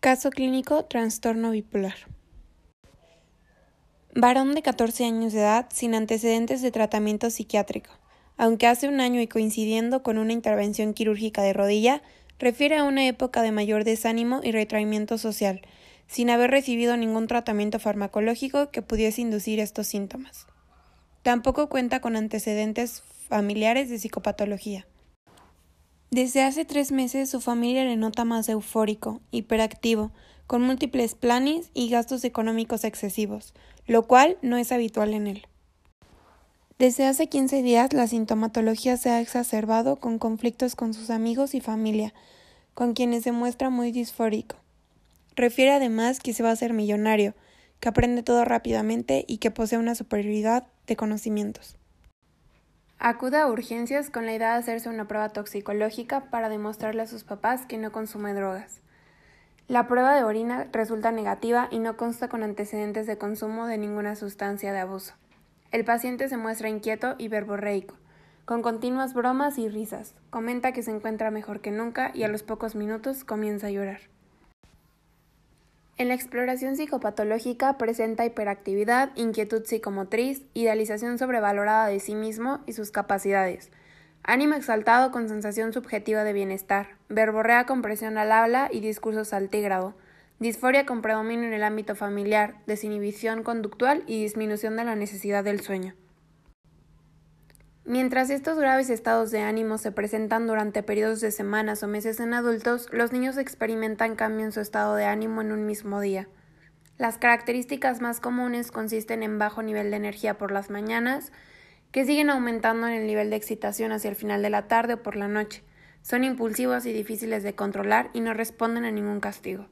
Caso clínico, trastorno bipolar. Varón de 14 años de edad sin antecedentes de tratamiento psiquiátrico. Aunque hace un año y coincidiendo con una intervención quirúrgica de rodilla, refiere a una época de mayor desánimo y retraimiento social, sin haber recibido ningún tratamiento farmacológico que pudiese inducir estos síntomas. Tampoco cuenta con antecedentes familiares de psicopatología. Desde hace tres meses su familia le nota más eufórico, hiperactivo, con múltiples planes y gastos económicos excesivos, lo cual no es habitual en él. Desde hace 15 días la sintomatología se ha exacerbado con conflictos con sus amigos y familia, con quienes se muestra muy disfórico. Refiere además que se va a ser millonario, que aprende todo rápidamente y que posee una superioridad de conocimientos. Acude a urgencias con la idea de hacerse una prueba toxicológica para demostrarle a sus papás que no consume drogas. La prueba de orina resulta negativa y no consta con antecedentes de consumo de ninguna sustancia de abuso. El paciente se muestra inquieto y verborreico, con continuas bromas y risas. Comenta que se encuentra mejor que nunca y a los pocos minutos comienza a llorar. En la exploración psicopatológica presenta hiperactividad, inquietud psicomotriz, idealización sobrevalorada de sí mismo y sus capacidades, ánimo exaltado con sensación subjetiva de bienestar, verborrea con presión al habla y discurso saltígrado, disforia con predominio en el ámbito familiar, desinhibición conductual y disminución de la necesidad del sueño. Mientras estos graves estados de ánimo se presentan durante periodos de semanas o meses en adultos, los niños experimentan cambio en su estado de ánimo en un mismo día. Las características más comunes consisten en bajo nivel de energía por las mañanas, que siguen aumentando en el nivel de excitación hacia el final de la tarde o por la noche. Son impulsivos y difíciles de controlar y no responden a ningún castigo.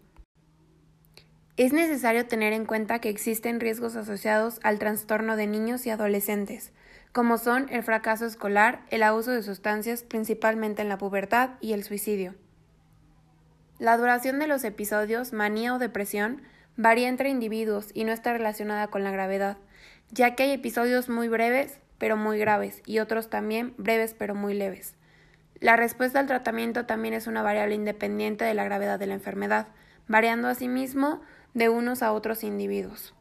Es necesario tener en cuenta que existen riesgos asociados al trastorno de niños y adolescentes, como son el fracaso escolar, el abuso de sustancias, principalmente en la pubertad, y el suicidio. La duración de los episodios, manía o depresión, varía entre individuos y no está relacionada con la gravedad, ya que hay episodios muy breves pero muy graves y otros también breves pero muy leves. La respuesta al tratamiento también es una variable independiente de la gravedad de la enfermedad, variando asimismo de unos a otros individuos.